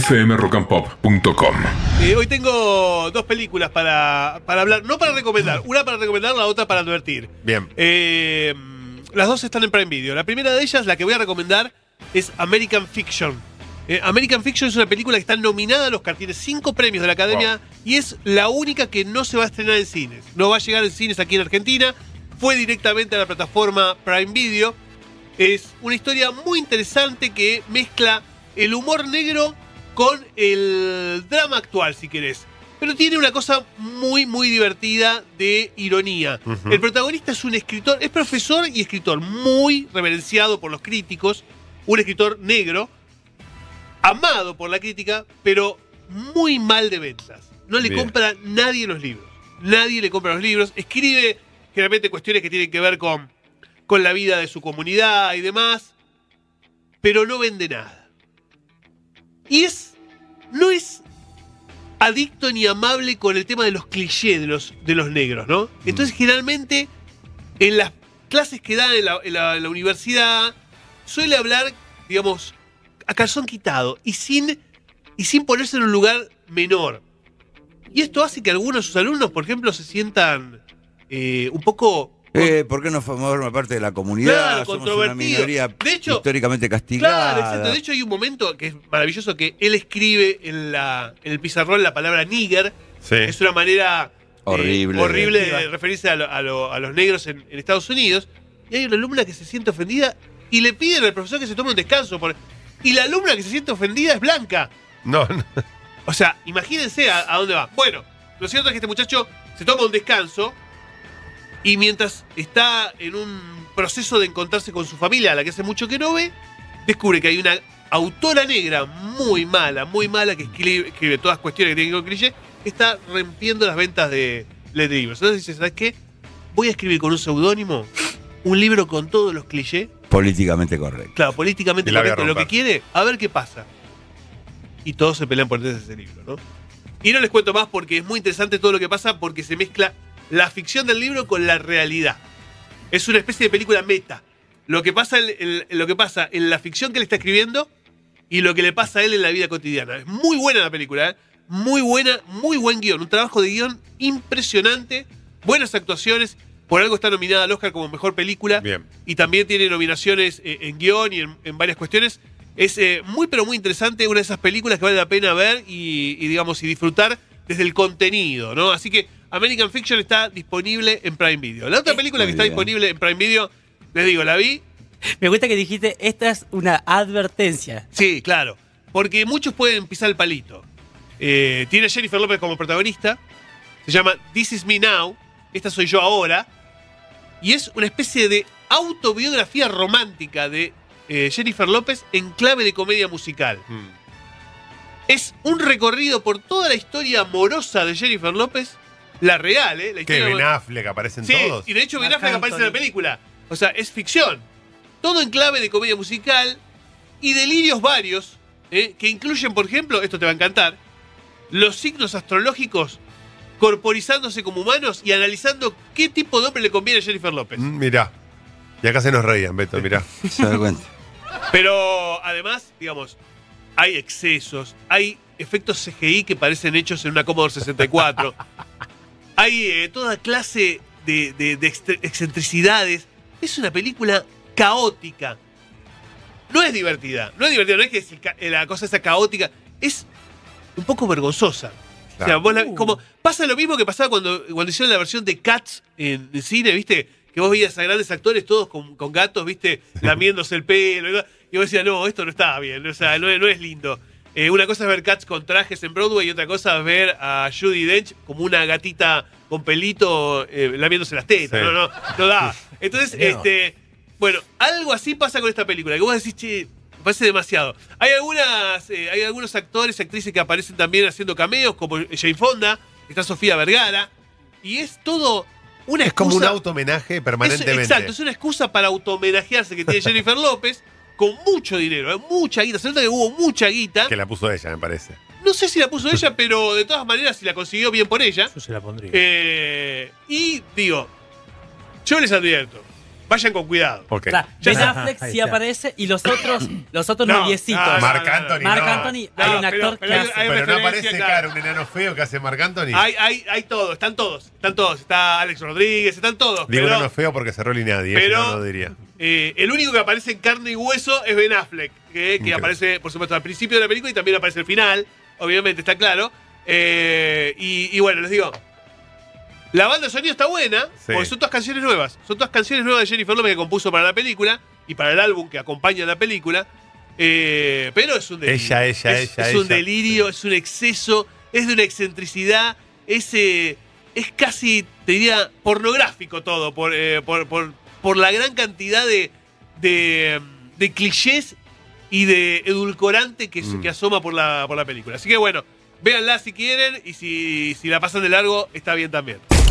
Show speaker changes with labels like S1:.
S1: fmrockandpop.com.
S2: Eh, hoy tengo dos películas para, para hablar, no para recomendar, una para recomendar, la otra para advertir.
S3: Bien.
S2: Eh, las dos están en Prime Video. La primera de ellas, la que voy a recomendar, es American Fiction. Eh, American Fiction es una película que está nominada a los tiene cinco premios de la Academia y es la única que no se va a estrenar en cines. No va a llegar en cines aquí en Argentina. Fue directamente a la plataforma Prime Video. Es una historia muy interesante que mezcla el humor negro con el drama actual, si querés. Pero tiene una cosa muy, muy divertida de ironía. El protagonista es un escritor, es profesor y escritor muy reverenciado por los críticos, un escritor negro, amado por la crítica, pero muy mal de ventas. No le
S3: Bien.
S2: compra nadie los libros. Nadie le compra los libros. Escribe generalmente cuestiones que tienen que ver con, con la vida de su comunidad y demás, pero no vende nada. Y es. No es adicto ni amable con el tema de los clichés de los, de los negros, ¿no? Entonces, generalmente, en las clases que da en la, en la- en la universidad, suele hablar, digamos, a calzón quitado y sin, y sin ponerse en un lugar menor. Y esto hace que algunos de sus alumnos, por ejemplo, se sientan eh, un poco
S4: Eh, ¿Por qué no formamos parte de la comunidad?
S2: Claro,
S4: Somos una
S2: controvertido.
S4: minoría
S2: De hecho-
S4: históricamente
S2: Claro,
S4: castigada.
S2: exacto. De hecho, hay un momento que es maravilloso que él escribe en, la, en el pizarrón la palabra nigger.
S3: Sí.
S2: Es una manera eh,
S4: Horrible.
S2: horrible de referirse a, lo- a lo- a los negros en, en Estados Unidos. Y hay una alumna que se siente ofendida y le piden al profesor que se tome un descanso. por- y la alumna que se siente ofendida es blanca.
S3: No, no.
S2: O sea, imagínense a, a dónde va. Bueno, lo cierto es que este muchacho se toma un descanso y mientras está en un proceso de encontrarse con su familia, a la que hace mucho que no ve, descubre que hay una autora negra muy mala, muy mala, que escribe, escribe todas cuestiones que tienen que ver con cliché, que está rompiendo las ventas de, de libros. Entonces dice, ¿sabes qué? Voy a escribir con un seudónimo un libro con todos los clichés
S4: Políticamente correcto.
S2: Claro, políticamente correcto, lo que quiere, a ver qué pasa. Y todos se pelean por ese libro, ¿no? Y no les cuento más porque es muy interesante todo lo que pasa porque se mezcla la ficción del libro con la realidad. Es una especie de película meta. Lo que pasa en, en- lo que pasa en la ficción que él está escribiendo y lo que le pasa a él en la vida cotidiana. Es muy buena la película, ¿eh? Muy buena, muy buen guion. Un trabajo de guion impresionante. Buenas actuaciones. Por algo está nominada al Oscar como mejor película
S3: Bien.
S2: y también tiene nominaciones eh, en guion y en, en varias cuestiones. Es eh, muy, pero muy interesante, una de esas películas que vale la pena ver y, y, digamos, y disfrutar desde el contenido, ¿no? Así que American Fiction está disponible en Prime Video. La otra película que está
S4: bien.
S2: disponible en Prime Video, les digo, la vi,
S5: Me gusta que dijiste, esta es una advertencia.
S2: sí, claro, porque muchos pueden pisar el palito. Eh, tiene a Jennifer López como protagonista, se llama This Is Me Now, esta soy yo ahora, y es una especie de autobiografía romántica de eh, Jennifer López en clave de comedia musical.
S3: Mm.
S2: Es un recorrido por toda la historia amorosa de Jennifer López, la real, ¿eh? La historia
S3: Ben Affleck aparecen
S2: Sí,
S3: todos.
S2: y de hecho Ben
S5: Marc
S2: Affleck aparece en la
S5: Anthony.
S2: película. O sea, es ficción. Todo en clave de comedia musical y delirios varios, ¿eh? que incluyen, por ejemplo, esto te va a encantar, los signos astrológicos corporizándose como humanos y analizando qué tipo de hombre le conviene a Jennifer López.
S3: Mm, Mirá. Y acá se nos reían, Beto, mirá.
S4: Se da cuenta.
S2: Pero además, digamos, hay excesos, hay efectos CGI que parecen hechos en una Commodore 64. hay eh, toda clase de, de- de extre- excentricidades. Es una película caótica. No es divertida, no es divertida, no es que es ca- la cosa esa caótica, es un poco vergonzosa. O sea, vos la-
S5: Uh.
S2: como pasa lo mismo que pasaba cuando, cuando hicieron la versión de Cats en, el cine, ¿viste? Que vos veías a grandes actores todos con, con gatos, ¿viste? Lamiéndose el pelo. Y y vos decías, no, esto no está bien, o sea, no es lindo. Eh, una cosa es ver Cats con trajes en Broadway y otra cosa es ver a Judy Dench como una gatita con pelito eh, lamiéndose las tetas.
S3: Sí.
S2: No, no, no da. Entonces, este. Bueno, algo así pasa con esta película, que vos decís, che, me parece demasiado. Hay algunas, eh, hay algunos actores y actrices que aparecen también haciendo cameos, como Jane Fonda, está Sofía Vergara, y es todo una
S3: Es como un
S2: excusa-
S3: auto homenaje
S2: es-
S3: permanentemente.
S2: exacto, es una excusa para autohomenajearse que tiene Jennifer López con mucho dinero, ¿eh? mucha guita. Se nota que hubo mucha guita.
S3: Que la puso ella, me parece.
S2: No sé si la puso ella, pero de todas maneras, si la consiguió bien por ella.
S5: Yo se la pondría.
S2: Eh, y digo, yo les advierto, vayan con cuidado.
S3: Ok.
S5: Ben
S2: está.
S5: Affleck sí aparece y los otros, los otros
S2: No,
S5: noviecitos.
S2: no, no,
S3: Marc. Anthony.
S5: Marc
S3: no.
S5: Anthony, hay
S2: No,
S5: un
S2: pero-
S5: actor
S2: pero
S5: que
S2: hay-
S5: hace.
S2: hay-
S3: Pero no
S2: referencia,
S3: aparece,
S2: claro.
S3: claro, un enano feo que hace Marc Anthony.
S2: Hay, hay, hay todo, están todos, están todos. Está Alex Rodríguez, están todos.
S3: Digo
S2: pero,
S3: enano feo porque cerró 10,
S2: pero-
S3: no diría.
S2: eh, el único que aparece en carne y hueso es Ben Affleck, que, que
S3: Increíble.
S2: aparece, por supuesto, al principio de la película y también aparece al final. Obviamente, está claro. Eh, y, y bueno, les digo. La banda de sonido está buena,
S3: Sí.
S2: porque son todas canciones nuevas. Son todas canciones nuevas de Jennifer Lopez que compuso para la película y para el álbum que acompaña la película. Eh, pero es un delirio.
S3: Ella, ella,
S2: es,
S3: ella,
S2: es un delirio, es un exceso, es de una excentricidad, es, eh, es casi, te diría, pornográfico todo, por, eh, por, por- por la gran cantidad de, de, de clichés y de edulcorante que,
S3: Mm.
S2: que asoma por la, por la película. Así que bueno, véanla si quieren y si, si la pasan de largo, está bien también.